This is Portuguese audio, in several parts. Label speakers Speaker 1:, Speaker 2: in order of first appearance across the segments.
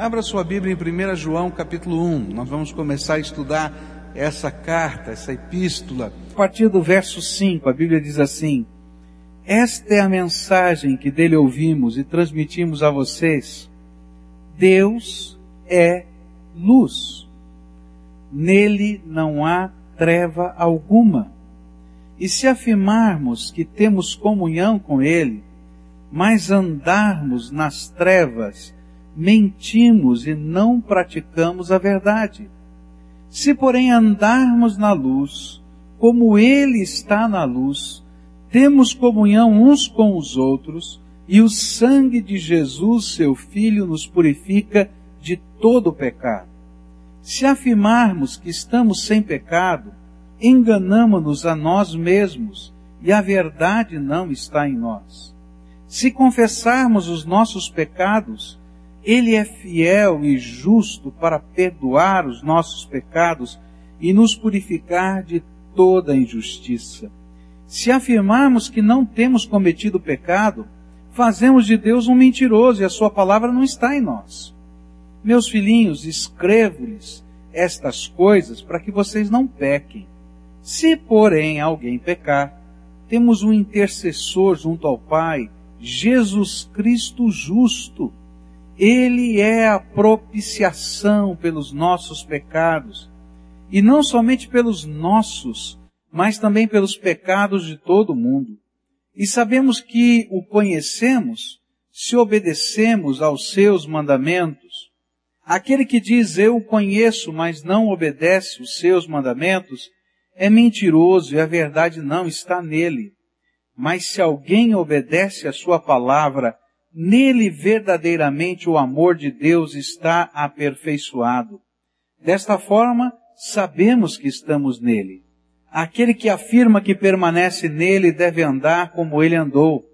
Speaker 1: Abra sua Bíblia em 1 João capítulo 1. Nós vamos começar a estudar essa carta, essa epístola. A partir do verso 5, a Bíblia diz assim: Esta é a mensagem que dele ouvimos e transmitimos a vocês. Deus é luz. Nele não há treva alguma. E se afirmarmos que temos comunhão com Ele, mas andarmos nas trevas, mentimos e não praticamos a verdade. Se, porém, andarmos na luz, como Ele está na luz, temos comunhão uns com os outros, e o sangue de Jesus, seu Filho, nos purifica de todo o pecado. Se afirmarmos que estamos sem pecado, enganamos-nos a nós mesmos e a verdade não está em nós. Se confessarmos os nossos pecados, Ele é fiel e justo para perdoar os nossos pecados e nos purificar de toda injustiça. Se afirmarmos que não temos cometido pecado, fazemos de Deus um mentiroso e a Sua palavra não está em nós. Meus filhinhos, escrevo-lhes estas coisas para que vocês não pequem. Se, porém, alguém pecar, temos um intercessor junto ao Pai, Jesus Cristo justo. Ele é a propiciação pelos nossos pecados, e não somente pelos nossos, mas também pelos pecados de todo mundo. E sabemos que o conhecemos se obedecemos aos seus mandamentos. Aquele que diz eu o conheço, mas não obedece os seus mandamentos, é mentiroso e a verdade não está nele. Mas se alguém obedece a sua palavra, nele verdadeiramente o amor de Deus está aperfeiçoado. Desta forma, sabemos que estamos nele. Aquele que afirma que permanece nele deve andar como ele andou.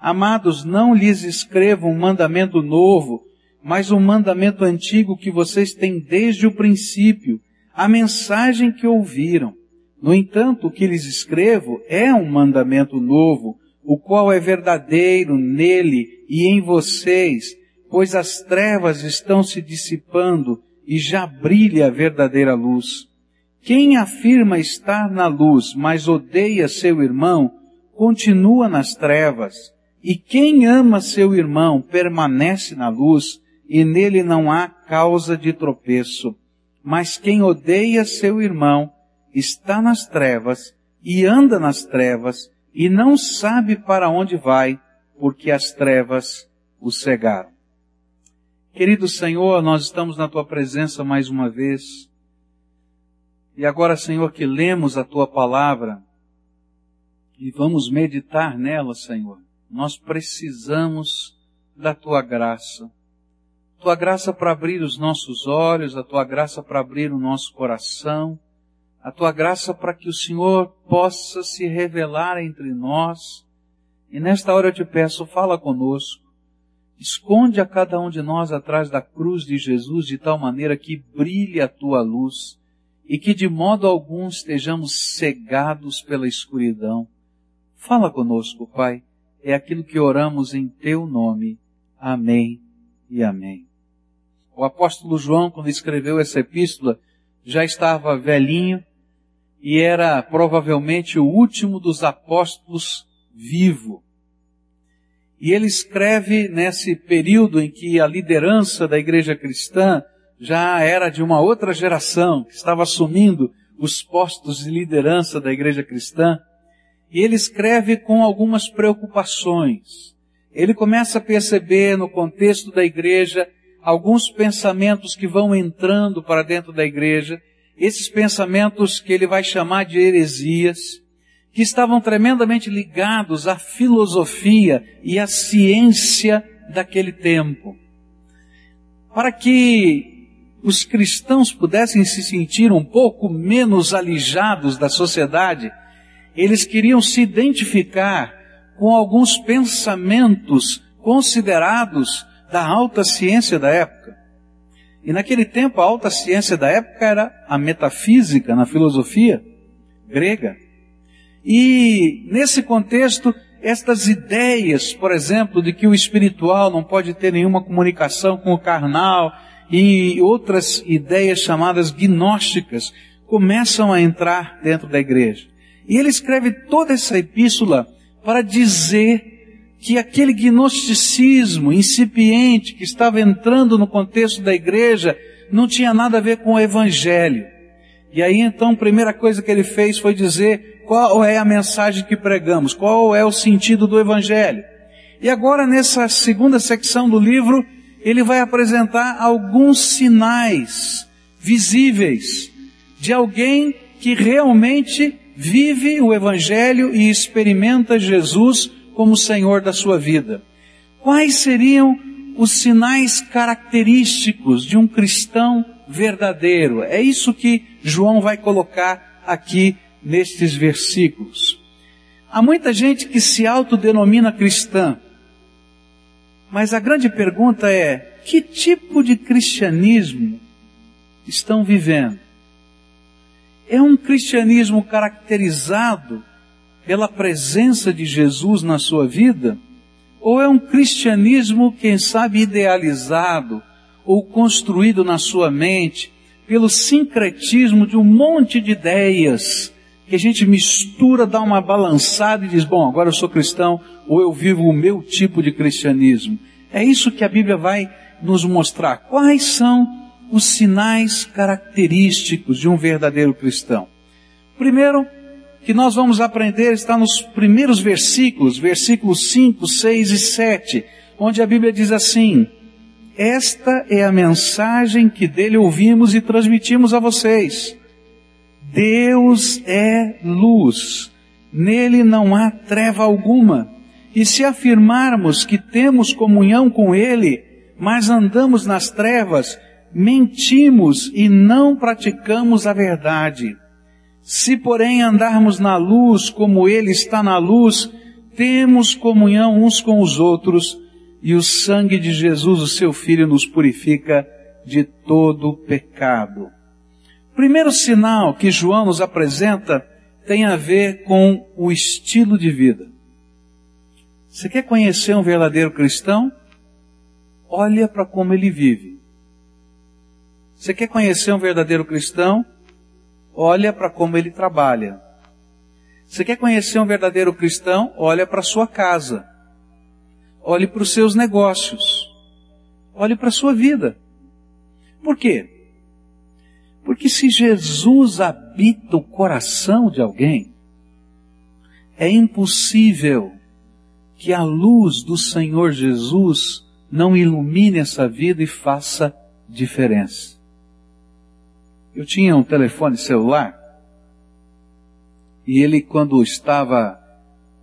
Speaker 1: Amados, não lhes escrevo um mandamento novo, mas um mandamento antigo que vocês têm desde o princípio, a mensagem que ouviram. No entanto, o que lhes escrevo é um mandamento novo, o qual é verdadeiro nele e em vocês, pois as trevas estão se dissipando e já brilha a verdadeira luz. Quem afirma estar na luz, mas odeia seu irmão, continua nas trevas. E quem ama seu irmão permanece na luz, e nele não há causa de tropeço. Mas quem odeia seu irmão está nas trevas e anda nas trevas e não sabe para onde vai, porque as trevas o cegaram. Querido Senhor, nós estamos na tua presença mais uma vez. E agora, Senhor, que lemos a tua palavra e vamos meditar nela, Senhor, nós precisamos da tua graça. Tua graça para abrir os nossos olhos, a tua graça para abrir o nosso coração, a tua graça para que o Senhor possa se revelar entre nós. E nesta hora eu te peço, fala conosco. Esconde a cada um de nós atrás da cruz de Jesus de tal maneira que brilhe a tua luz e que de modo algum estejamos cegados pela escuridão. Fala conosco, Pai. É aquilo que oramos em teu nome. Amém e amém. O apóstolo João, quando escreveu essa epístola, já estava velhinho, e era provavelmente o último dos apóstolos vivo. E ele escreve nesse período em que a liderança da igreja cristã já era de uma outra geração, que estava assumindo os postos de liderança da igreja cristã. E ele escreve com algumas preocupações. Ele começa a perceber no contexto da igreja alguns pensamentos que vão entrando para dentro da igreja esses pensamentos que ele vai chamar de heresias, que estavam tremendamente ligados à filosofia e à ciência daquele tempo. Para que os cristãos pudessem se sentir um pouco menos alijados da sociedade, eles queriam se identificar com alguns pensamentos considerados da alta ciência da época. E naquele tempo a alta ciência da época era a metafísica na filosofia grega. E nesse contexto estas ideias, por exemplo, de que o espiritual não pode ter nenhuma comunicação com o carnal e outras ideias chamadas gnósticas começam a entrar dentro da igreja. E ele escreve toda essa epístola para dizer que aquele gnosticismo incipiente que estava entrando no contexto da igreja não tinha nada a ver com o evangelho. E aí então, a primeira coisa que ele fez foi dizer qual é a mensagem que pregamos, qual é o sentido do Evangelho. E agora, nessa segunda secção do livro, ele vai apresentar alguns sinais visíveis de alguém que realmente vive o Evangelho e experimenta Jesus como Senhor da sua vida. Quais seriam os sinais característicos de um cristão verdadeiro? É isso que João vai colocar aqui nestes versículos. Há muita gente que se autodenomina cristã, mas a grande pergunta é: que tipo de cristianismo estão vivendo? É um cristianismo caracterizado pela presença de Jesus na sua vida? Ou é um cristianismo, quem sabe, idealizado ou construído na sua mente pelo sincretismo de um monte de ideias que a gente mistura, dá uma balançada e diz, bom, agora eu sou cristão, ou eu vivo o meu tipo de cristianismo. É isso que a Bíblia vai nos mostrar. Quais são os sinais característicos de um verdadeiro cristão? Primeiro, que nós vamos aprender está nos primeiros versículos, versículos 5, 6 e 7, onde a Bíblia diz assim, esta é a mensagem que dele ouvimos e transmitimos a vocês Deus é luz, nele não há treva alguma. E se afirmarmos que temos comunhão com Ele, mas andamos nas trevas, mentimos e não praticamos a verdade. Se porém andarmos na luz como Ele está na luz, temos comunhão uns com os outros, e o sangue de Jesus, o seu Filho, nos purifica de todo pecado. Primeiro sinal que João nos apresenta tem a ver com o estilo de vida. Você quer conhecer um verdadeiro cristão? Olha para como ele vive. Você quer conhecer um verdadeiro cristão? Olha para como ele trabalha. Você quer conhecer um verdadeiro cristão? Olha para sua casa. Olhe para os seus negócios. Olhe para a sua vida. Por quê? Porque se Jesus habita o coração de alguém, é impossível que a luz do Senhor Jesus não ilumine essa vida e faça diferença. Eu tinha um telefone celular e ele, quando estava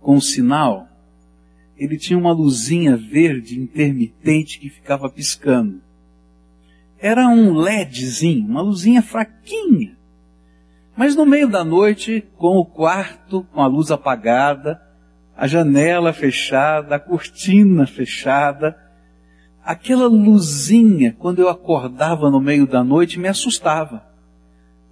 Speaker 1: com sinal, ele tinha uma luzinha verde intermitente que ficava piscando. Era um LEDzinho, uma luzinha fraquinha. Mas no meio da noite, com o quarto com a luz apagada, a janela fechada, a cortina fechada, aquela luzinha, quando eu acordava no meio da noite, me assustava.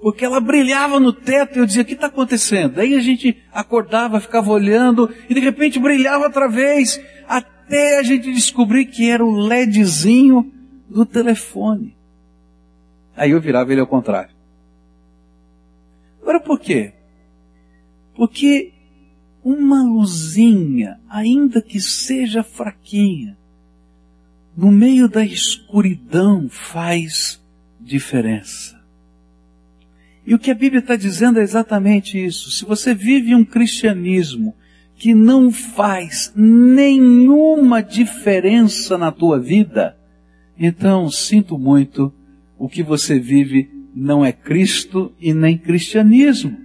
Speaker 1: Porque ela brilhava no teto e eu dizia, o que está acontecendo? Aí a gente acordava, ficava olhando e de repente brilhava outra vez, até a gente descobrir que era o LEDzinho do telefone. Aí eu virava ele ao contrário. Agora por quê? Porque uma luzinha, ainda que seja fraquinha, no meio da escuridão faz diferença. E o que a Bíblia está dizendo é exatamente isso. Se você vive um cristianismo que não faz nenhuma diferença na tua vida, então sinto muito, o que você vive não é Cristo e nem cristianismo.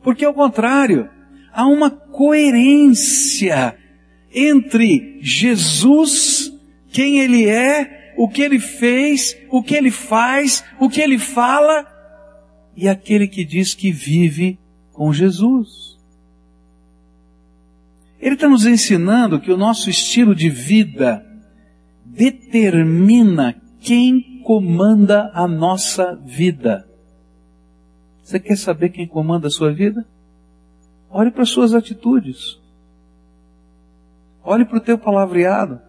Speaker 1: Porque ao contrário, há uma coerência entre Jesus, quem Ele é, o que Ele fez, o que Ele faz, o que Ele fala, e aquele que diz que vive com Jesus. Ele está nos ensinando que o nosso estilo de vida determina quem comanda a nossa vida. Você quer saber quem comanda a sua vida? Olhe para suas atitudes. Olhe para o teu palavreado.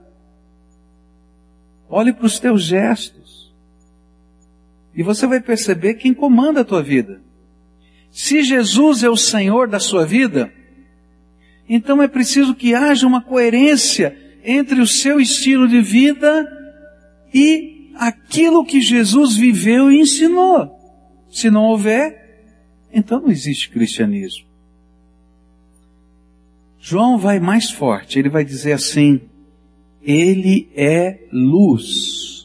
Speaker 1: Olhe para os teus gestos. E você vai perceber quem comanda a tua vida. Se Jesus é o Senhor da sua vida, então é preciso que haja uma coerência entre o seu estilo de vida e aquilo que Jesus viveu e ensinou. Se não houver, então não existe cristianismo. João vai mais forte, ele vai dizer assim: Ele é luz,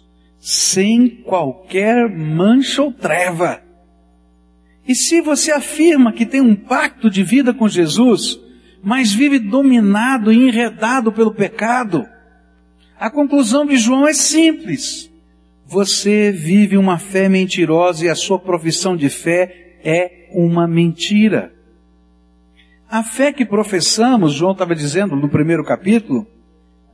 Speaker 1: sem qualquer mancha ou treva. E se você afirma que tem um pacto de vida com Jesus, mas vive dominado e enredado pelo pecado, a conclusão de João é simples. Você vive uma fé mentirosa e a sua profissão de fé é uma mentira. A fé que professamos, João estava dizendo no primeiro capítulo,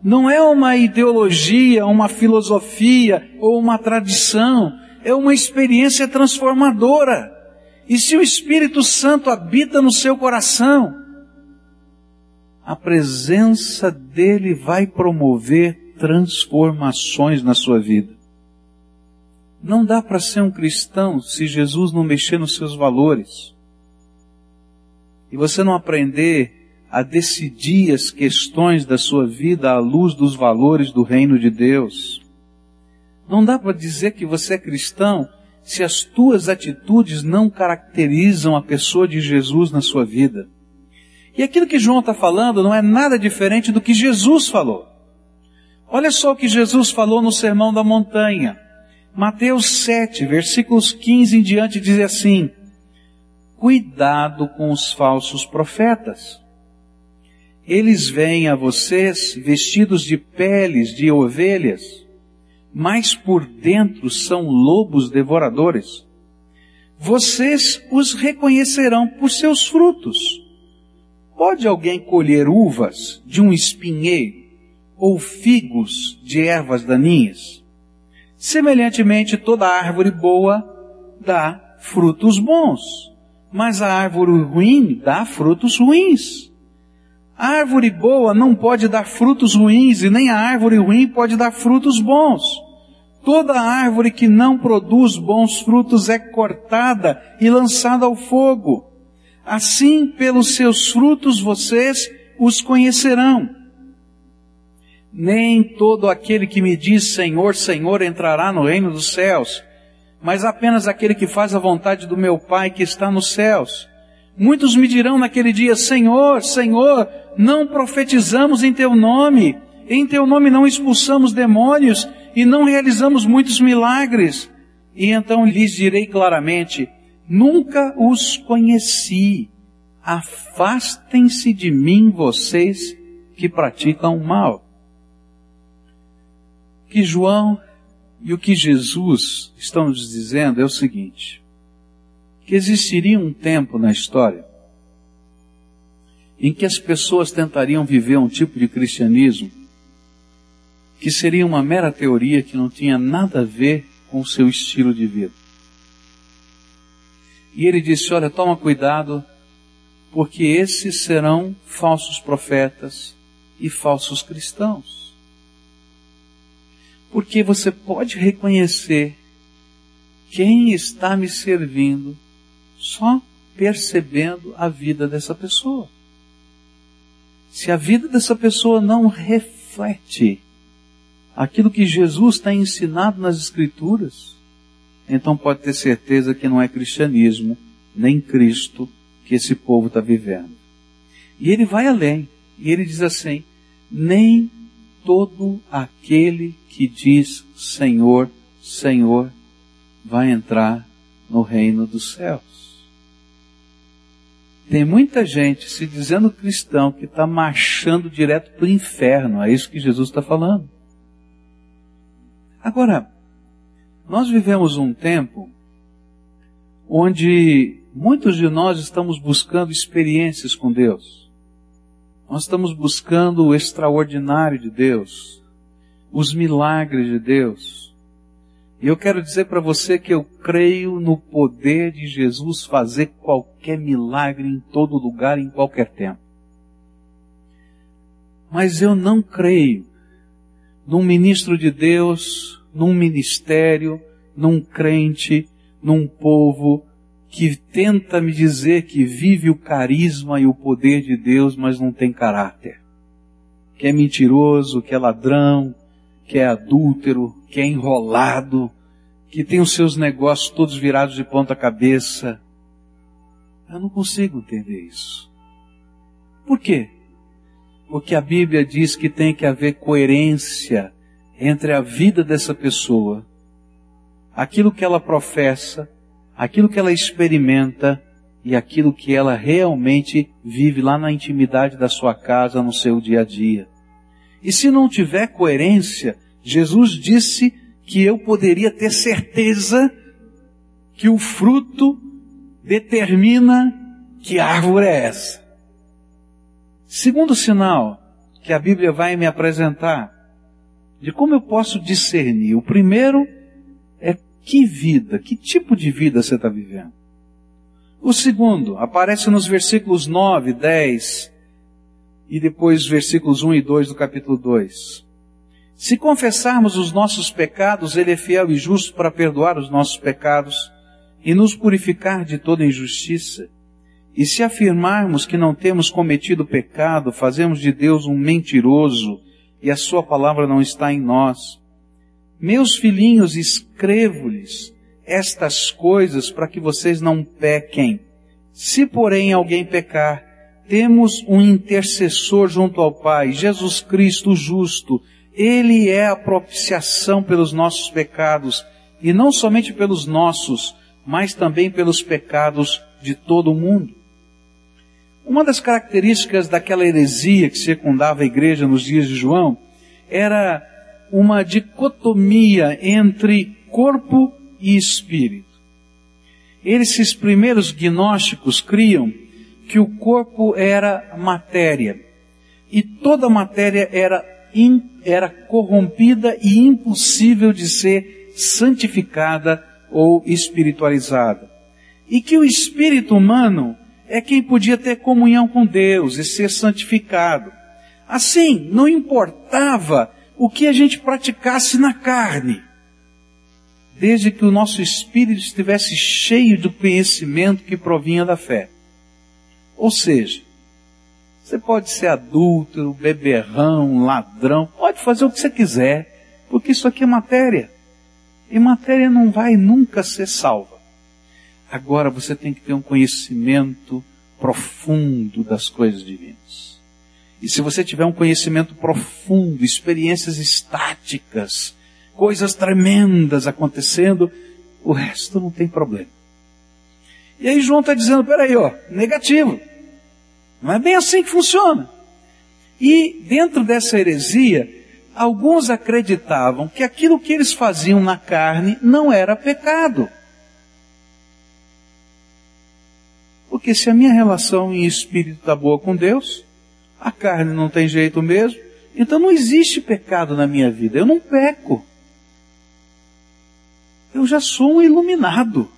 Speaker 1: não é uma ideologia, uma filosofia ou uma tradição, é uma experiência transformadora. E se o Espírito Santo habita no seu coração, a presença dele vai promover transformações na sua vida. Não dá para ser um cristão se Jesus não mexer nos seus valores e você não aprender a decidir as questões da sua vida à luz dos valores do reino de Deus. Não dá para dizer que você é cristão se as tuas atitudes não caracterizam a pessoa de Jesus na sua vida. E aquilo que João está falando não é nada diferente do que Jesus falou. Olha só o que Jesus falou no Sermão da Montanha. Mateus 7, versículos 15 em diante, diz assim: cuidado com os falsos profetas. Eles vêm a vocês vestidos de peles de ovelhas, mas por dentro são lobos devoradores. Vocês os reconhecerão por seus frutos. Pode alguém colher uvas de um espinheiro ou figos de ervas daninhas? Semelhantemente, toda árvore boa dá frutos bons mas a árvore ruim dá frutos ruins. A árvore boa não pode dar frutos ruins e nem a árvore ruim pode dar frutos bons. Toda árvore que não produz bons frutos é cortada e lançada ao fogo. Assim, pelos seus frutos vocês os conhecerão. Nem todo aquele que me diz Senhor, Senhor entrará no reino dos céus, mas apenas aquele que faz a vontade do meu Pai que está nos céus. Muitos me dirão naquele dia, Senhor, Senhor, não profetizamos em teu nome, em teu nome não expulsamos demônios e não realizamos muitos milagres. E então lhes direi claramente, nunca os conheci. Afastem-se de mim vocês que praticam o mal. Que João e o que Jesus está nos dizendo é o seguinte, que existiria um tempo na história em que as pessoas tentariam viver um tipo de cristianismo que seria uma mera teoria que não tinha nada a ver com o seu estilo de vida. E ele disse, olha, toma cuidado, porque esses serão falsos profetas e falsos cristãos. Porque você pode reconhecer quem está me servindo só percebendo a vida dessa pessoa. Se a vida dessa pessoa não reflete aquilo que Jesus tem ensinado nas Escrituras, então pode ter certeza que não é cristianismo, nem Cristo que esse povo está vivendo. E ele vai além, e ele diz assim, nem todo aquele que diz Senhor, Senhor, vai entrar no reino dos céus. Tem muita gente se dizendo cristão que está marchando direto para o inferno. É isso que Jesus está falando. Agora, nós vivemos um tempo onde muitos de nós estamos buscando experiências com Deus. Nós estamos buscando o extraordinário de Deus, os milagres de Deus. E eu quero dizer para você que eu creio no poder de Jesus fazer qualquer milagre em todo lugar, em qualquer tempo. Mas eu não creio num ministro de Deus, num ministério, num crente, num povo que tenta me dizer que vive o carisma e o poder de Deus, mas não tem caráter. Que é mentiroso, que é ladrão, que é adúltero, que é enrolado, que tem os seus negócios todos virados de ponta cabeça. Eu não consigo entender isso. Por quê? Porque a Bíblia diz que tem que haver coerência entre a vida dessa pessoa, aquilo que ela professa, aquilo que ela experimenta e aquilo que ela realmente vive lá na intimidade da sua casa, no seu dia a dia. E se não tiver coerência, Jesus disse que eu poderia ter certeza que o fruto determina que árvore é essa. Segundo sinal que a Bíblia vai me apresentar de como eu posso discernir. O primeiro é que vida, que tipo de vida você está vivendo. O segundo aparece nos versículos 9, 10 e depois versículos 1 e 2 do capítulo 2. Se confessarmos os nossos pecados, Ele é fiel e justo para perdoar os nossos pecados e nos purificar de toda injustiça. E se afirmarmos que não temos cometido pecado, fazemos de Deus um mentiroso e a Sua palavra não está em nós. Meus filhinhos, escrevo-lhes estas coisas para que vocês não pequem. Se porém alguém pecar, temos um intercessor junto ao Pai, Jesus Cristo justo. Ele é a propiciação pelos nossos pecados, e não somente pelos nossos, mas também pelos pecados de todo o mundo. Uma das características daquela heresia que secundava a igreja nos dias de João era uma dicotomia entre corpo e espírito. Esses primeiros gnósticos criam que o corpo era matéria e toda matéria era, in, era corrompida e impossível de ser santificada ou espiritualizada. E que o espírito humano é quem podia ter comunhão com Deus e ser santificado. Assim, não importava o que a gente praticasse na carne, desde que o nosso espírito estivesse cheio do conhecimento que provinha da fé. Ou seja, você pode ser adúltero, beberrão, ladrão, pode fazer o que você quiser, porque isso aqui é matéria. E matéria não vai nunca ser salva. Agora você tem que ter um conhecimento profundo das coisas divinas. E se você tiver um conhecimento profundo, experiências estáticas, coisas tremendas acontecendo, o resto não tem problema. E aí João está dizendo, peraí, ó, negativo. Não é bem assim que funciona. E dentro dessa heresia, alguns acreditavam que aquilo que eles faziam na carne não era pecado. Porque se a minha relação em espírito está boa com Deus, a carne não tem jeito mesmo, então não existe pecado na minha vida. Eu não peco. Eu já sou um iluminado.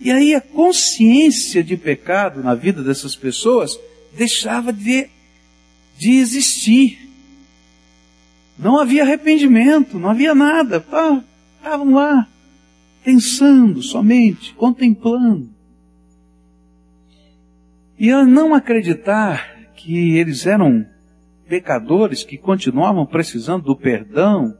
Speaker 1: E aí a consciência de pecado na vida dessas pessoas deixava de, de existir. Não havia arrependimento, não havia nada. Estavam lá, pensando somente, contemplando. E a não acreditar que eles eram pecadores que continuavam precisando do perdão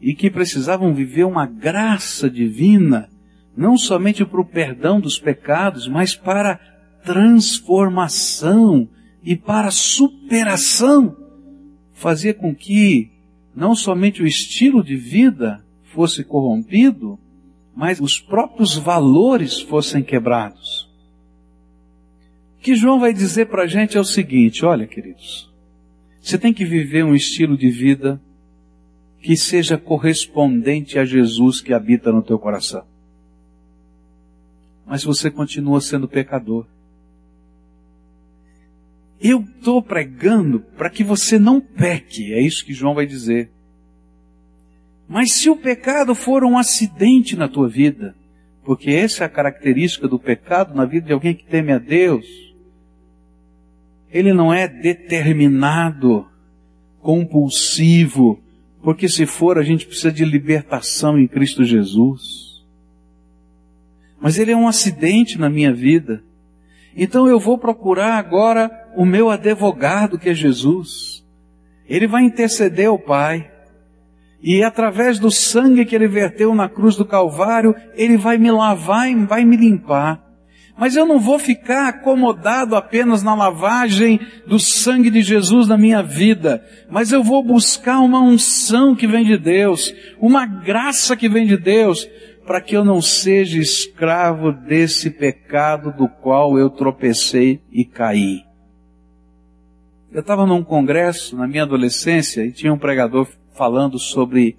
Speaker 1: e que precisavam viver uma graça divina, não somente para o perdão dos pecados, mas para transformação e para superação, fazia com que não somente o estilo de vida fosse corrompido, mas os próprios valores fossem quebrados. O que João vai dizer para a gente é o seguinte: olha, queridos, você tem que viver um estilo de vida que seja correspondente a Jesus que habita no teu coração. Mas você continua sendo pecador. Eu estou pregando para que você não peque, é isso que João vai dizer. Mas se o pecado for um acidente na tua vida, porque essa é a característica do pecado na vida de alguém que teme a Deus, ele não é determinado, compulsivo, porque se for a gente precisa de libertação em Cristo Jesus. Mas ele é um acidente na minha vida. Então eu vou procurar agora o meu advogado que é Jesus. Ele vai interceder ao Pai. E através do sangue que ele verteu na cruz do Calvário, ele vai me lavar e vai me limpar. Mas eu não vou ficar acomodado apenas na lavagem do sangue de Jesus na minha vida, mas eu vou buscar uma unção que vem de Deus, uma graça que vem de Deus, para que eu não seja escravo desse pecado do qual eu tropecei e caí. Eu estava num congresso na minha adolescência e tinha um pregador falando sobre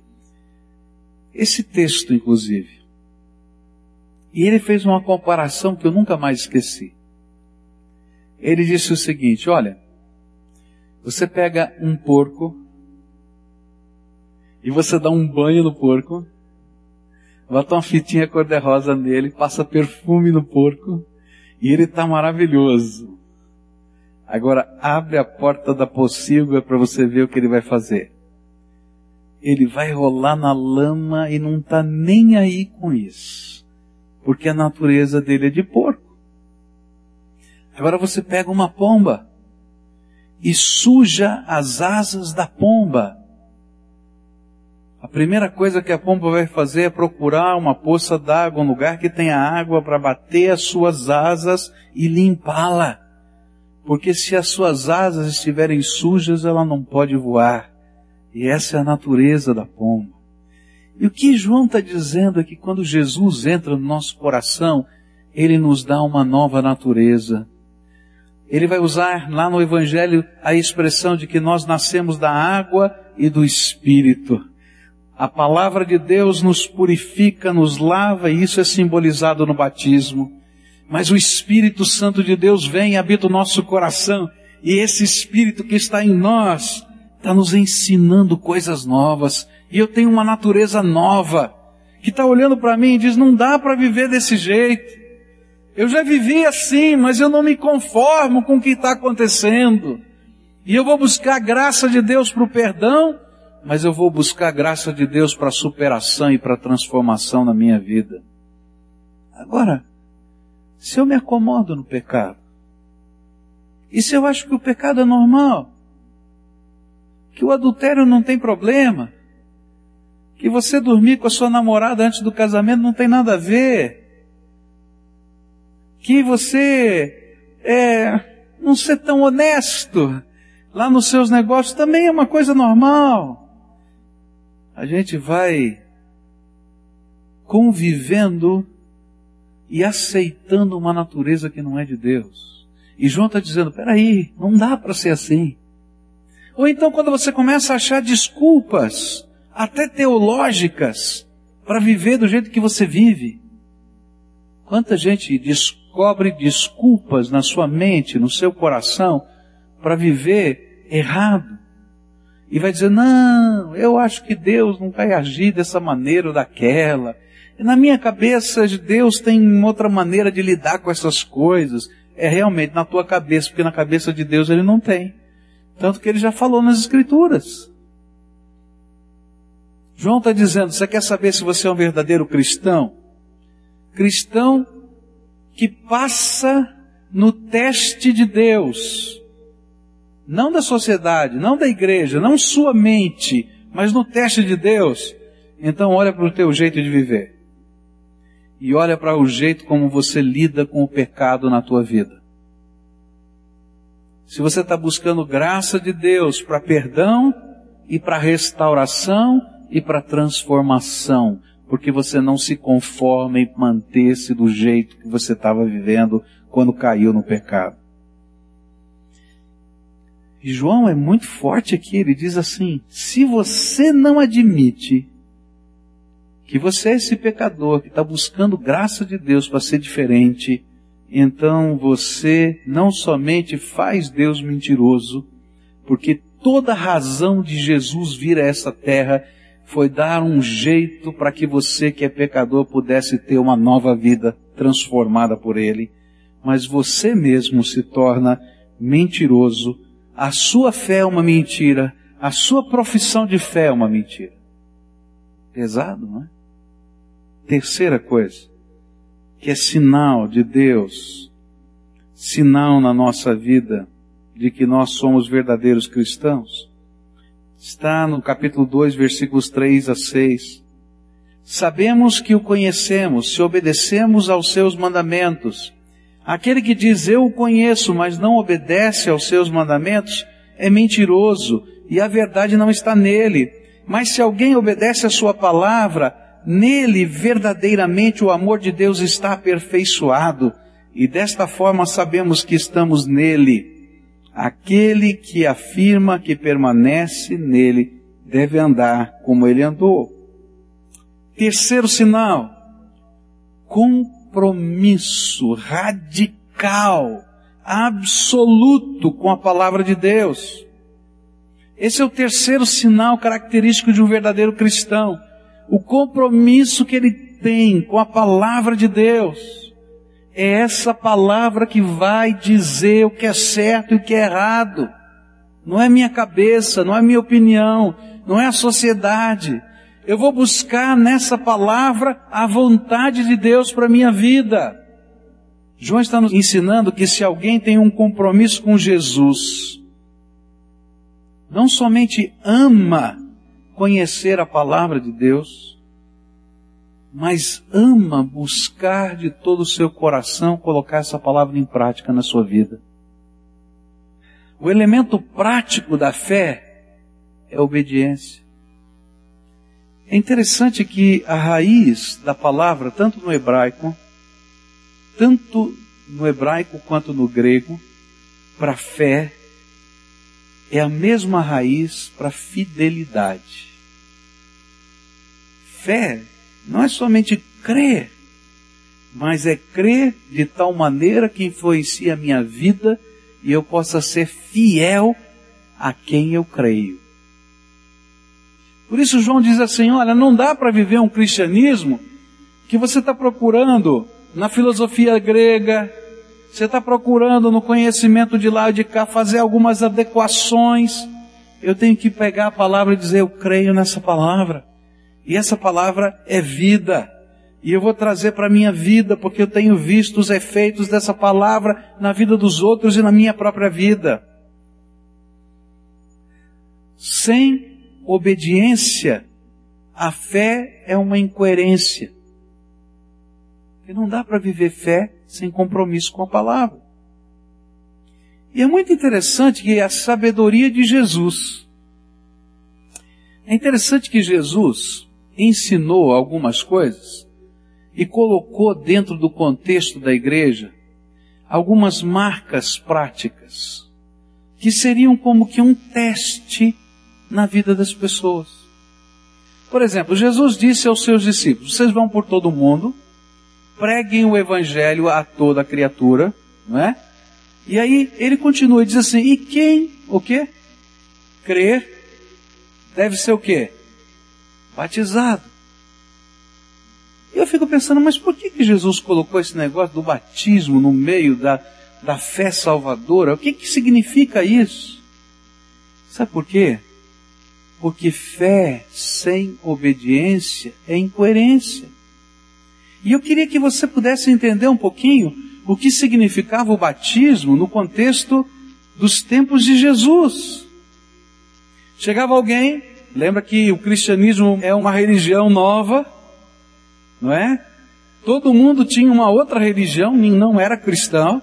Speaker 1: esse texto, inclusive. E ele fez uma comparação que eu nunca mais esqueci. Ele disse o seguinte: olha, você pega um porco e você dá um banho no porco, bota uma fitinha cor-de-rosa nele, passa perfume no porco e ele está maravilhoso. Agora abre a porta da pocilga para você ver o que ele vai fazer. Ele vai rolar na lama e não está nem aí com isso porque a natureza dele é de porco. Agora você pega uma pomba e suja as asas da pomba. A primeira coisa que a pomba vai fazer é procurar uma poça d'água, um lugar que tenha água para bater as suas asas e limpá-la. Porque se as suas asas estiverem sujas, ela não pode voar. E essa é a natureza da pomba. E o que João está dizendo é que quando Jesus entra no nosso coração, ele nos dá uma nova natureza. Ele vai usar lá no Evangelho a expressão de que nós nascemos da água e do Espírito. A palavra de Deus nos purifica, nos lava, e isso é simbolizado no batismo. Mas o Espírito Santo de Deus vem e habita o nosso coração, e esse Espírito que está em nós está nos ensinando coisas novas, e eu tenho uma natureza nova, que está olhando para mim e diz, não dá para viver desse jeito. Eu já vivi assim, mas eu não me conformo com o que está acontecendo. E eu vou buscar a graça de Deus para o perdão, mas eu vou buscar a graça de Deus para superação e para transformação na minha vida. Agora, se eu me acomodo no pecado, e se eu acho que o pecado é normal, que o adultério não tem problema, que você dormir com a sua namorada antes do casamento não tem nada a ver. Que você é, não ser tão honesto lá nos seus negócios também é uma coisa normal. A gente vai convivendo e aceitando uma natureza que não é de Deus. E João está dizendo, peraí, não dá para ser assim. Ou então quando você começa a achar desculpas até teológicas, para viver do jeito que você vive. Quanta gente descobre desculpas na sua mente, no seu coração, para viver errado. E vai dizer, não, eu acho que Deus não vai agir dessa maneira ou daquela. Na minha cabeça, Deus tem outra maneira de lidar com essas coisas. É realmente na tua cabeça, porque na cabeça de Deus ele não tem. Tanto que ele já falou nas Escrituras. João está dizendo: você quer saber se você é um verdadeiro cristão? Cristão que passa no teste de Deus, não da sociedade, não da igreja, não sua mente, mas no teste de Deus. Então olha para o teu jeito de viver. E olha para o jeito como você lida com o pecado na tua vida. Se você está buscando graça de Deus para perdão e para restauração, e para transformação, porque você não se conforma em manter-se do jeito que você estava vivendo quando caiu no pecado. E João é muito forte aqui, ele diz assim: se você não admite que você é esse pecador que está buscando graça de Deus para ser diferente, então você não somente faz Deus mentiroso, porque toda razão de Jesus vir a essa terra foi dar um jeito para que você que é pecador pudesse ter uma nova vida transformada por Ele, mas você mesmo se torna mentiroso, a sua fé é uma mentira, a sua profissão de fé é uma mentira. Pesado, não é? Terceira coisa, que é sinal de Deus, sinal na nossa vida de que nós somos verdadeiros cristãos, está no capítulo 2, versículos 3 a 6. Sabemos que o conhecemos se obedecemos aos seus mandamentos. Aquele que diz eu o conheço, mas não obedece aos seus mandamentos, é mentiroso e a verdade não está nele. Mas se alguém obedece a sua palavra, nele verdadeiramente o amor de Deus está aperfeiçoado. E desta forma sabemos que estamos nele. Aquele que afirma que permanece nele deve andar como ele andou. Terceiro sinal, compromisso radical, absoluto com a palavra de Deus. Esse é o terceiro sinal característico de um verdadeiro cristão. O compromisso que ele tem com a palavra de Deus. É essa palavra que vai dizer o que é certo e o que é errado. Não é minha cabeça, não é minha opinião, não é a sociedade. Eu vou buscar nessa palavra a vontade de Deus para minha vida. João está nos ensinando que se alguém tem um compromisso com Jesus, não somente ama conhecer a palavra de Deus, mas ama buscar de todo o seu coração colocar essa palavra em prática na sua vida. O elemento prático da fé é obediência. É interessante que a raiz da palavra, tanto no hebraico, tanto no hebraico quanto no grego, para fé, é a mesma raiz para fidelidade. Fé não é somente crer, mas é crer de tal maneira que influencia a minha vida e eu possa ser fiel a quem eu creio. Por isso João diz assim, olha, não dá para viver um cristianismo que você está procurando na filosofia grega, você está procurando no conhecimento de lá e de cá fazer algumas adequações. Eu tenho que pegar a palavra e dizer, eu creio nessa palavra. E essa palavra é vida. E eu vou trazer para a minha vida, porque eu tenho visto os efeitos dessa palavra na vida dos outros e na minha própria vida. Sem obediência, a fé é uma incoerência. E não dá para viver fé sem compromisso com a palavra. E é muito interessante que a sabedoria de Jesus. É interessante que Jesus ensinou algumas coisas e colocou dentro do contexto da igreja algumas marcas práticas que seriam como que um teste na vida das pessoas. Por exemplo, Jesus disse aos seus discípulos: Vocês vão por todo o mundo, preguem o evangelho a toda criatura, não é? E aí ele continua e diz assim: E quem, o quê? Crer, deve ser o quê? Batizado. E eu fico pensando, mas por que, que Jesus colocou esse negócio do batismo no meio da, da fé salvadora? O que, que significa isso? Sabe por quê? Porque fé sem obediência é incoerência. E eu queria que você pudesse entender um pouquinho o que significava o batismo no contexto dos tempos de Jesus. Chegava alguém, lembra que o cristianismo é uma religião nova, não é? Todo mundo tinha uma outra religião, não era cristão.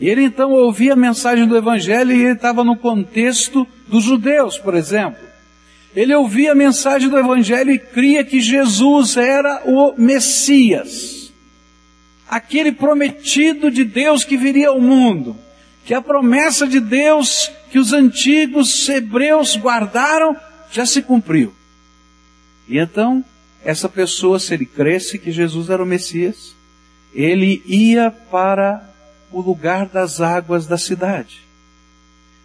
Speaker 1: Ele então ouvia a mensagem do Evangelho e ele estava no contexto dos judeus, por exemplo. Ele ouvia a mensagem do Evangelho e cria que Jesus era o Messias, aquele prometido de Deus que viria ao mundo, que a promessa de Deus que os antigos hebreus guardaram já se cumpriu. E então, essa pessoa, se ele cresce que Jesus era o Messias, ele ia para o lugar das águas da cidade.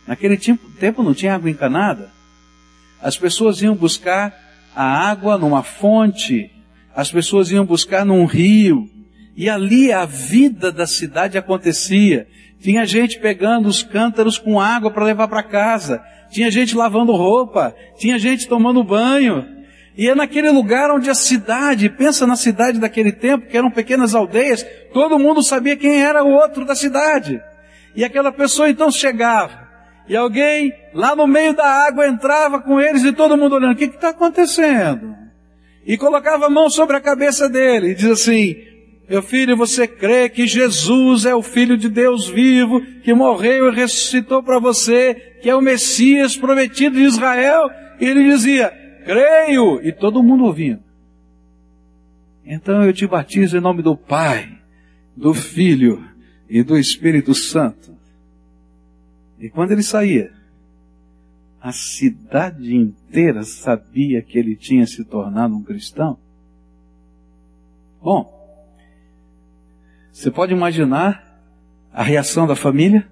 Speaker 1: Naquele tempo não tinha água encanada. As pessoas iam buscar a água numa fonte, as pessoas iam buscar num rio, E ali a vida da cidade acontecia. Tinha gente pegando os cântaros com água para levar para casa. Tinha gente lavando roupa. Tinha gente tomando banho. E é naquele lugar onde a cidade, pensa na cidade daquele tempo, que eram pequenas aldeias, todo mundo sabia quem era o outro da cidade. E aquela pessoa então chegava, e alguém lá no meio da água entrava com eles e todo mundo olhando, o que está acontecendo? E colocava a mão sobre a cabeça dele e diz assim, meu filho, você crê que Jesus é o Filho de Deus vivo, que morreu e ressuscitou para você, que é o Messias prometido de Israel? E ele dizia, creio, e todo mundo ouvindo. Então eu te batizo em nome do Pai, do Filho e do Espírito Santo. E quando ele saía, a cidade inteira sabia que ele tinha se tornado um cristão. Bom, você pode imaginar a reação da família?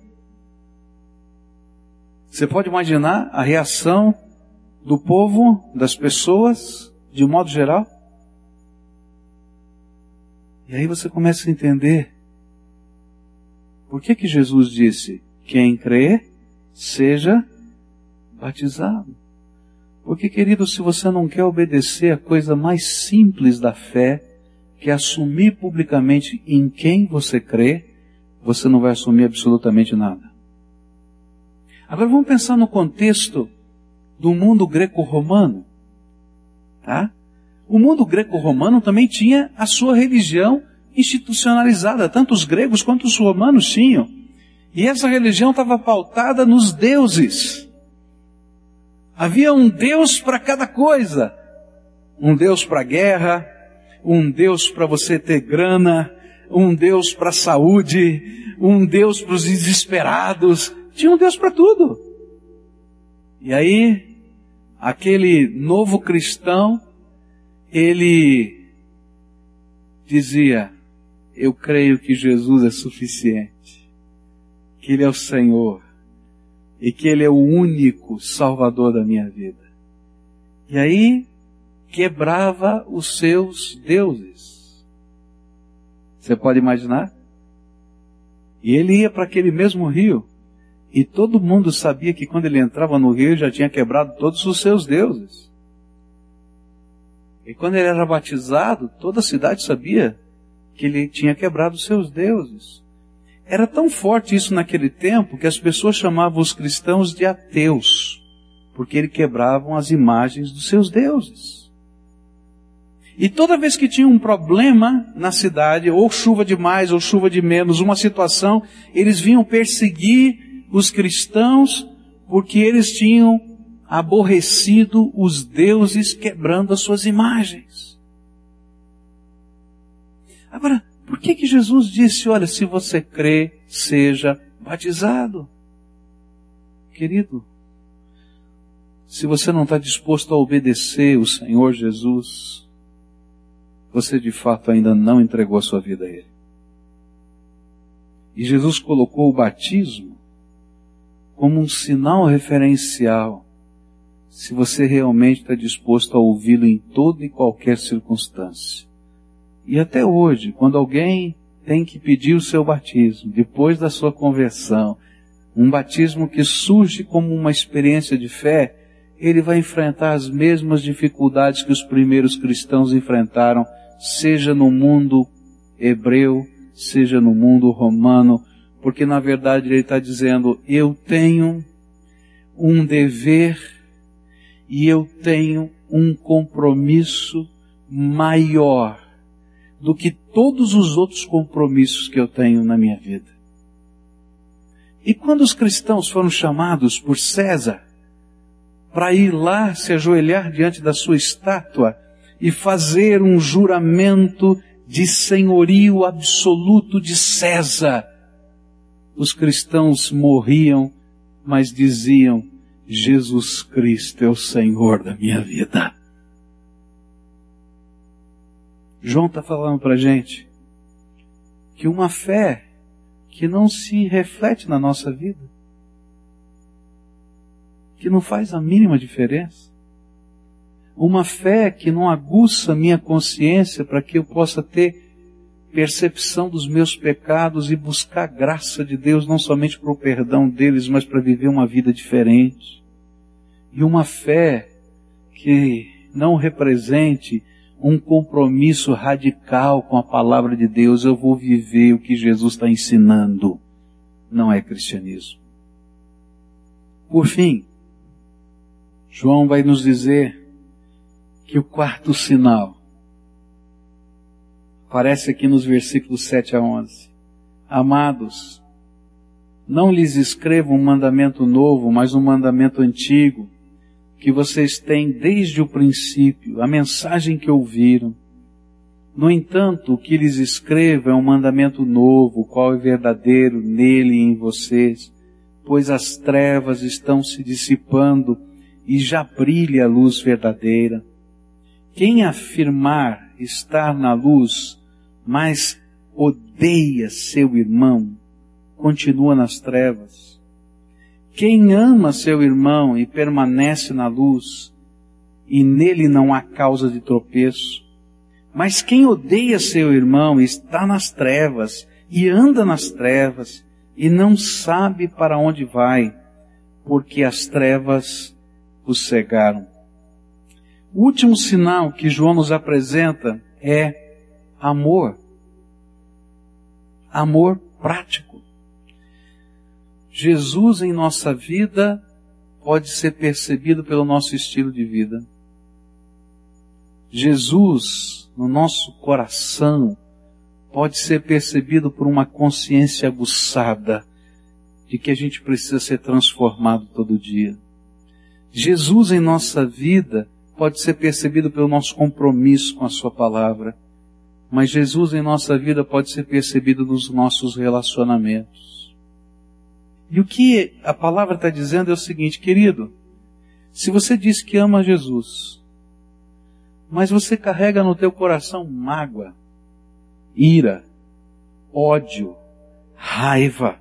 Speaker 1: Você pode imaginar a reação do povo, das pessoas, de um modo geral? E aí você começa a entender por que que Jesus disse: quem crê, seja batizado. Porque, querido, se você não quer obedecer a coisa mais simples da fé, que é assumir publicamente em quem você crê, você não vai assumir absolutamente nada. Agora vamos pensar no contexto do mundo greco-romano, tá? O mundo greco-romano também tinha a sua religião institucionalizada, tanto os gregos quanto os romanos tinham. E essa religião estava pautada nos deuses. Havia um Deus para cada coisa. Um Deus para a guerra, um Deus para você ter grana, um Deus para a saúde, um Deus para os desesperados. Tinha um Deus para tudo. E aí, aquele novo cristão, ele dizia, eu creio que Jesus é suficiente, que Ele é o Senhor e que Ele é o único Salvador da minha vida. E aí, quebrava os seus deuses. Você pode imaginar? E ele ia para aquele mesmo rio, e todo mundo sabia que quando ele entrava no rio já tinha quebrado todos os seus deuses. E quando ele era batizado, toda a cidade sabia que ele tinha quebrado os seus deuses. Era tão forte isso naquele tempo que as pessoas chamavam os cristãos de ateus, porque eles quebravam as imagens dos seus deuses. E toda vez que tinha um problema na cidade, ou chuva de mais ou chuva de menos, uma situação, eles vinham perseguir os cristãos porque eles tinham aborrecido os deuses quebrando as suas imagens. Agora, por que que Jesus disse, olha, se você crê, seja batizado? Querido, se você não está disposto a obedecer o Senhor Jesus, você de fato ainda não entregou a sua vida a Ele. E Jesus colocou o batismo como um sinal referencial, se você realmente está disposto a ouvi-lo em toda e qualquer circunstância. E até hoje, quando alguém tem que pedir o seu batismo, depois da sua conversão, um batismo que surge como uma experiência de fé, ele vai enfrentar as mesmas dificuldades que os primeiros cristãos enfrentaram, seja no mundo hebreu, seja no mundo romano, porque na verdade ele está dizendo, eu tenho um dever e eu tenho um compromisso maior do que todos os outros compromissos que eu tenho na minha vida. E quando os cristãos foram chamados por César para ir lá se ajoelhar diante da sua estátua e fazer um juramento de senhorio absoluto de César, os cristãos morriam, mas diziam, Jesus Cristo é o Senhor da minha vida. João está falando para a gente que uma fé que não se reflete na nossa vida, que não faz a mínima diferença, uma fé que não aguça minha consciência para que eu possa ter percepção dos meus pecados e buscar graça de Deus, não somente para o perdão deles, mas para viver uma vida diferente. E uma fé que não represente um compromisso radical com a palavra de Deus, eu vou viver o que Jesus está ensinando. Não é cristianismo. Por fim, João vai nos dizer que o quarto sinal aparece aqui nos versículos 7 a 11. Amados, não lhes escrevo um mandamento novo, mas um mandamento antigo, que vocês têm desde o princípio, a mensagem que ouviram. No entanto, o que lhes escrevo é um mandamento novo, qual é verdadeiro nele e em vocês, pois as trevas estão se dissipando e já brilha a luz verdadeira. Quem afirmar estar na luz mas odeia seu irmão, continua nas trevas. Quem ama seu irmão e permanece na luz, e nele não há causa de tropeço. Mas quem odeia seu irmão está nas trevas e anda nas trevas e não sabe para onde vai, porque as trevas o cegaram. O último sinal que João nos apresenta é amor. Amor prático. Jesus em nossa vida pode ser percebido pelo nosso estilo de vida. Jesus no nosso coração pode ser percebido por uma consciência aguçada de que a gente precisa ser transformado todo dia. Jesus em nossa vida pode ser percebido pelo nosso compromisso com a Sua palavra mas Jesus em nossa vida pode ser percebido nos nossos relacionamentos. E o que a palavra está dizendo é o seguinte, querido, se você diz que ama Jesus, mas você carrega no teu coração mágoa, ira, ódio, raiva,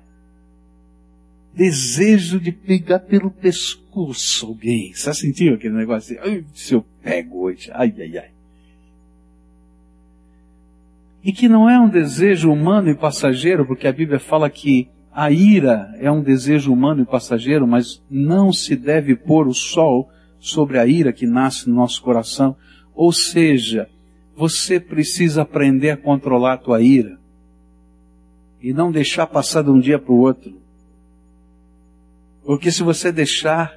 Speaker 1: desejo de pegar pelo pescoço alguém. Você sentiu aquele negócio assim? Ai, se eu pego hoje, ai, ai, ai e que não é um desejo humano e passageiro, porque a Bíblia fala que a ira é um desejo humano e passageiro, mas não se deve pôr o sol sobre a ira que nasce no nosso coração. Ou seja, você precisa aprender a controlar a tua ira e não deixar passar de um dia para o outro. Porque se você deixar,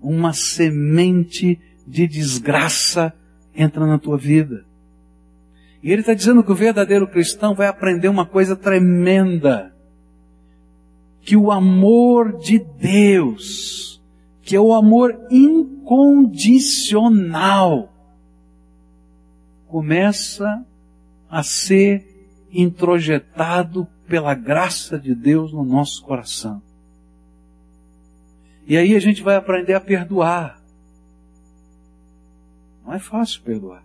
Speaker 1: uma semente de desgraça entra na tua vida. E ele está dizendo que o verdadeiro cristão vai aprender uma coisa tremenda. Que o amor de Deus, que é o amor incondicional, começa a ser introjetado pela graça de Deus no nosso coração. E aí a gente vai aprender a perdoar. Não é fácil perdoar.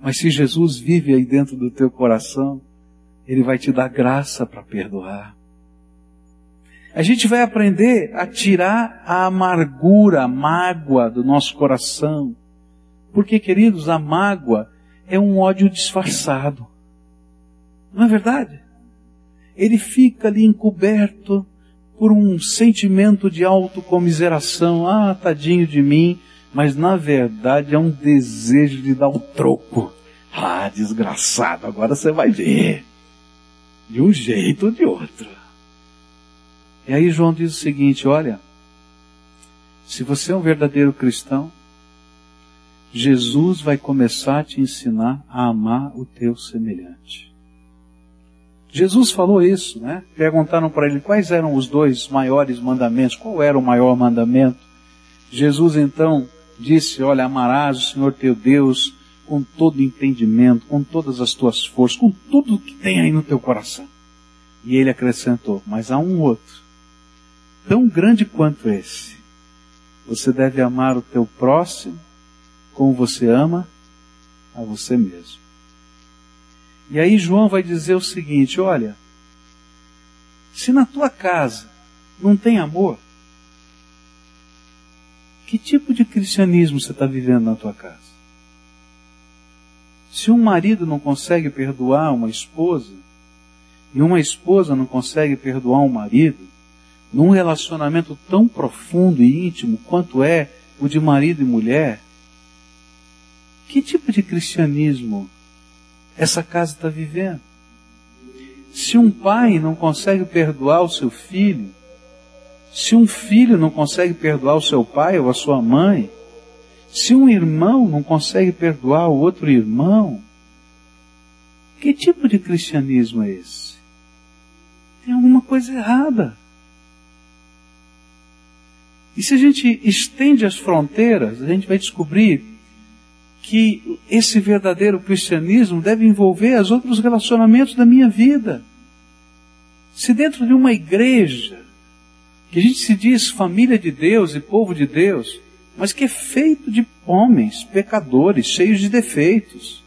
Speaker 1: Mas se Jesus vive aí dentro do teu coração, Ele vai te dar graça para perdoar. A gente vai aprender a tirar a amargura, a mágoa do nosso coração. Porque, queridos, a mágoa é um ódio disfarçado. Não é verdade? Ele fica ali encoberto por um sentimento de autocomiseração. Ah, tadinho de mim, mas na verdade é um desejo de dar o um troco. Ah, desgraçado, agora você vai ver. De um jeito ou de outro. E aí João diz o seguinte: olha, se você é um verdadeiro cristão, Jesus vai começar a te ensinar a amar o teu semelhante. Jesus falou isso, né? Perguntaram para ele quais eram os dois maiores mandamentos, qual era o maior mandamento. Jesus então disse: Olha, amarás o Senhor teu Deus com todo entendimento, com todas as tuas forças, com tudo que tem aí no teu coração. E ele acrescentou: Mas há um outro, tão grande quanto esse. Você deve amar o teu próximo como você ama a você mesmo. E aí João vai dizer o seguinte: olha, se na tua casa não tem amor, que tipo de cristianismo você está vivendo na tua casa? Se um marido não consegue perdoar uma esposa, e uma esposa não consegue perdoar um marido, num relacionamento tão profundo e íntimo quanto é o de marido e mulher, que tipo de cristianismo essa casa está vivendo? Se um pai não consegue perdoar o seu filho, se um filho não consegue perdoar o seu pai ou a sua mãe, se um irmão não consegue perdoar o outro irmão, que tipo de cristianismo é esse? Tem alguma coisa errada. E se a gente estende as fronteiras, a gente vai descobrir que esse verdadeiro cristianismo deve envolver os outros relacionamentos da minha vida. Se dentro de uma igreja, que a gente se diz família de Deus e povo de Deus, mas que é feito de homens, pecadores, cheios de defeitos.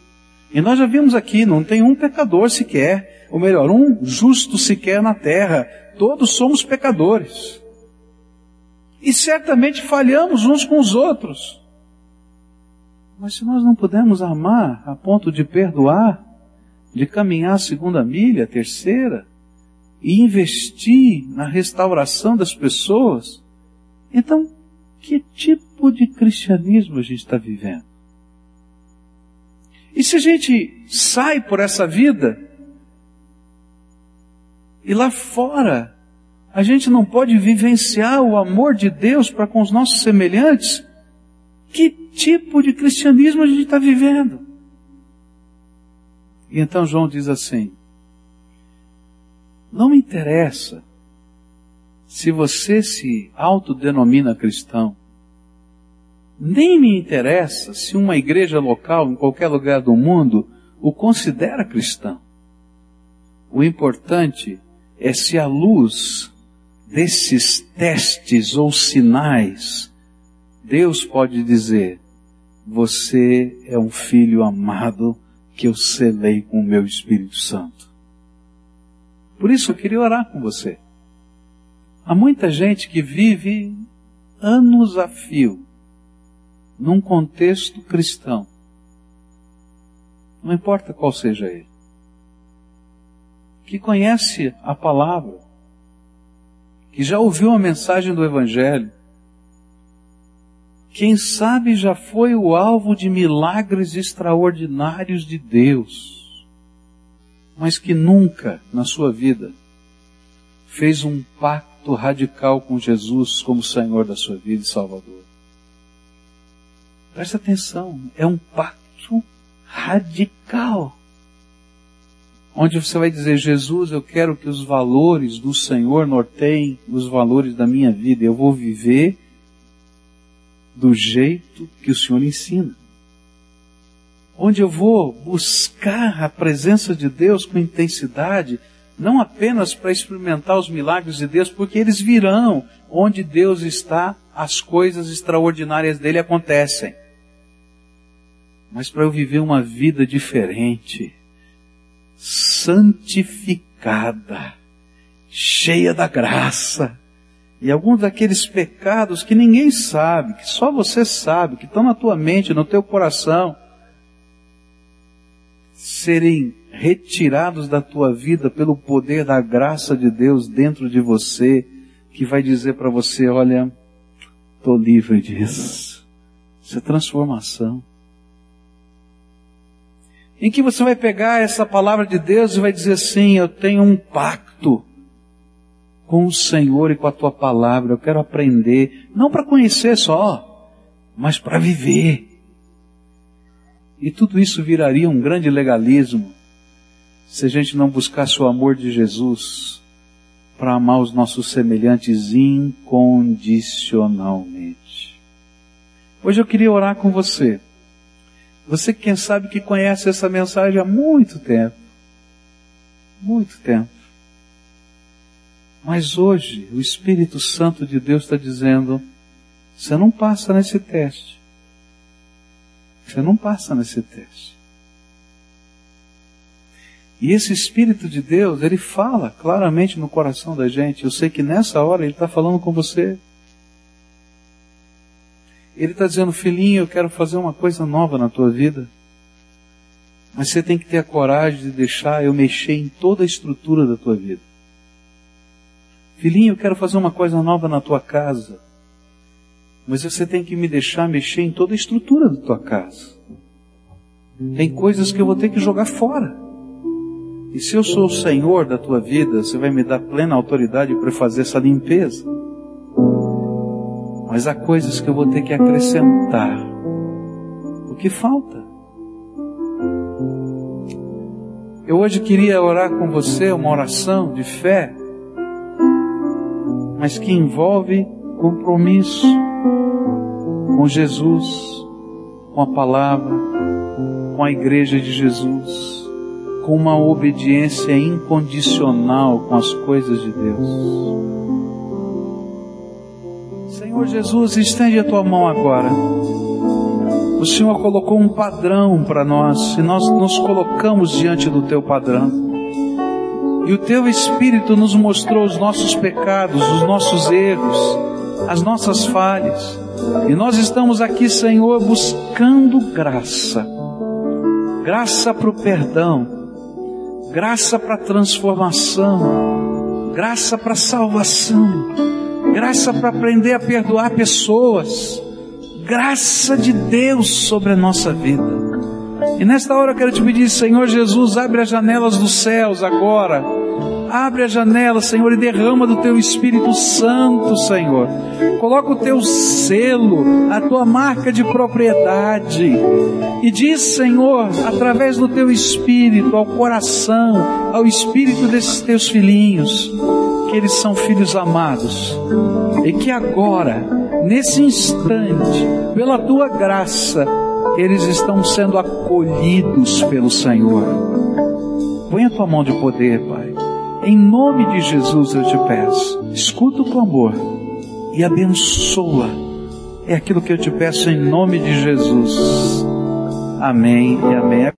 Speaker 1: E nós já vimos aqui, não tem um pecador sequer, ou melhor, um justo sequer na terra. Todos somos pecadores. E certamente falhamos uns com os outros. Mas se nós não pudermos amar a ponto de perdoar, de caminhar a segunda milha, a terceira, e investir na restauração das pessoas, então que tipo de cristianismo a gente está vivendo? E se a gente sai por essa vida e lá fora a gente não pode vivenciar o amor de Deus para com os nossos semelhantes, que tipo de cristianismo a gente está vivendo? E então João diz assim: não me interessa se você se autodenomina cristão, nem me interessa se uma igreja local em qualquer lugar do mundo o considera cristão. O importante é se a luz desses testes ou sinais, Deus pode dizer: Você é um filho amado que eu selei com o meu Espírito Santo. Por isso eu queria orar com você. Há muita gente que vive anos a fio num contexto cristão. Não importa qual seja ele. Que conhece a palavra, que já ouviu a mensagem do Evangelho, quem sabe já foi o alvo de milagres extraordinários de Deus, mas que nunca na sua vida fez um pacto radical com Jesus como Senhor da sua vida e Salvador. Presta atenção, é um pacto radical. Onde você vai dizer, Jesus, eu quero que os valores do Senhor norteiem os valores da minha vida. Eu vou viver do jeito que o Senhor ensina. Onde eu vou buscar a presença de Deus com intensidade, não apenas para experimentar os milagres de Deus, porque eles virão. Onde Deus está, as coisas extraordinárias dele acontecem. Mas para eu viver uma vida diferente, santificada, cheia da graça, e alguns daqueles pecados que ninguém sabe, que só você sabe, que estão na tua mente, no teu coração, serem retirados da tua vida pelo poder da graça de Deus dentro de você, que vai dizer para você, olha, estou livre disso. Isso é transformação. Em que você vai pegar essa palavra de Deus e vai dizer assim, eu tenho um pacto com o Senhor e com a tua palavra. Eu quero aprender, não para conhecer só, mas para viver. E tudo isso viraria um grande legalismo se a gente não buscasse o amor de Jesus para amar os nossos semelhantes incondicionalmente. Hoje eu queria orar com você. Você, quem sabe, que conhece essa mensagem há muito tempo. Muito tempo. Mas hoje o Espírito Santo de Deus está dizendo: você não passa nesse teste. Você não passa nesse teste. E esse Espírito de Deus, ele fala claramente no coração da gente. Eu sei que nessa hora ele está falando com você. Ele está dizendo, filhinho, eu quero fazer uma coisa nova na tua vida. Mas você tem que ter a coragem de deixar eu mexer em toda a estrutura da tua vida. Filhinho, eu quero fazer uma coisa nova na tua casa. Mas você tem que me deixar mexer em toda a estrutura da tua casa. Tem coisas que eu vou ter que jogar fora. E se eu sou o Senhor da tua vida, você vai me dar plena autoridade para fazer essa limpeza. Mas há coisas que eu vou ter que acrescentar. O que falta? Eu hoje queria orar com você uma oração de fé, mas que envolve compromisso com Jesus, com a palavra, com a igreja de Jesus, com uma obediência incondicional com as coisas de Deus. Senhor Jesus, estende a tua mão agora. O Senhor colocou um padrão para nós e nós nos colocamos diante do teu padrão. E o teu Espírito nos mostrou os nossos pecados, os nossos erros, as nossas falhas. E nós estamos aqui, Senhor, buscando graça. Graça para o perdão, graça para a transformação, graça para a salvação, graça para aprender a perdoar pessoas graça de Deus sobre a nossa vida. E nesta hora eu quero te pedir, Senhor Jesus, abre as janelas dos céus agora. Abre a janela, Senhor, e derrama do teu Espírito Santo, Senhor. Coloca o teu selo, a tua marca de propriedade. E diz, Senhor, através do teu Espírito, ao coração, ao Espírito desses teus filhinhos, que eles são filhos amados. E que agora, nesse instante, pela tua graça, eles estão sendo acolhidos pelo Senhor. Põe a tua mão de poder, Pai. Em nome de Jesus eu te peço, escuta o clamor e abençoa. É aquilo que eu te peço em nome de Jesus. Amém e amém.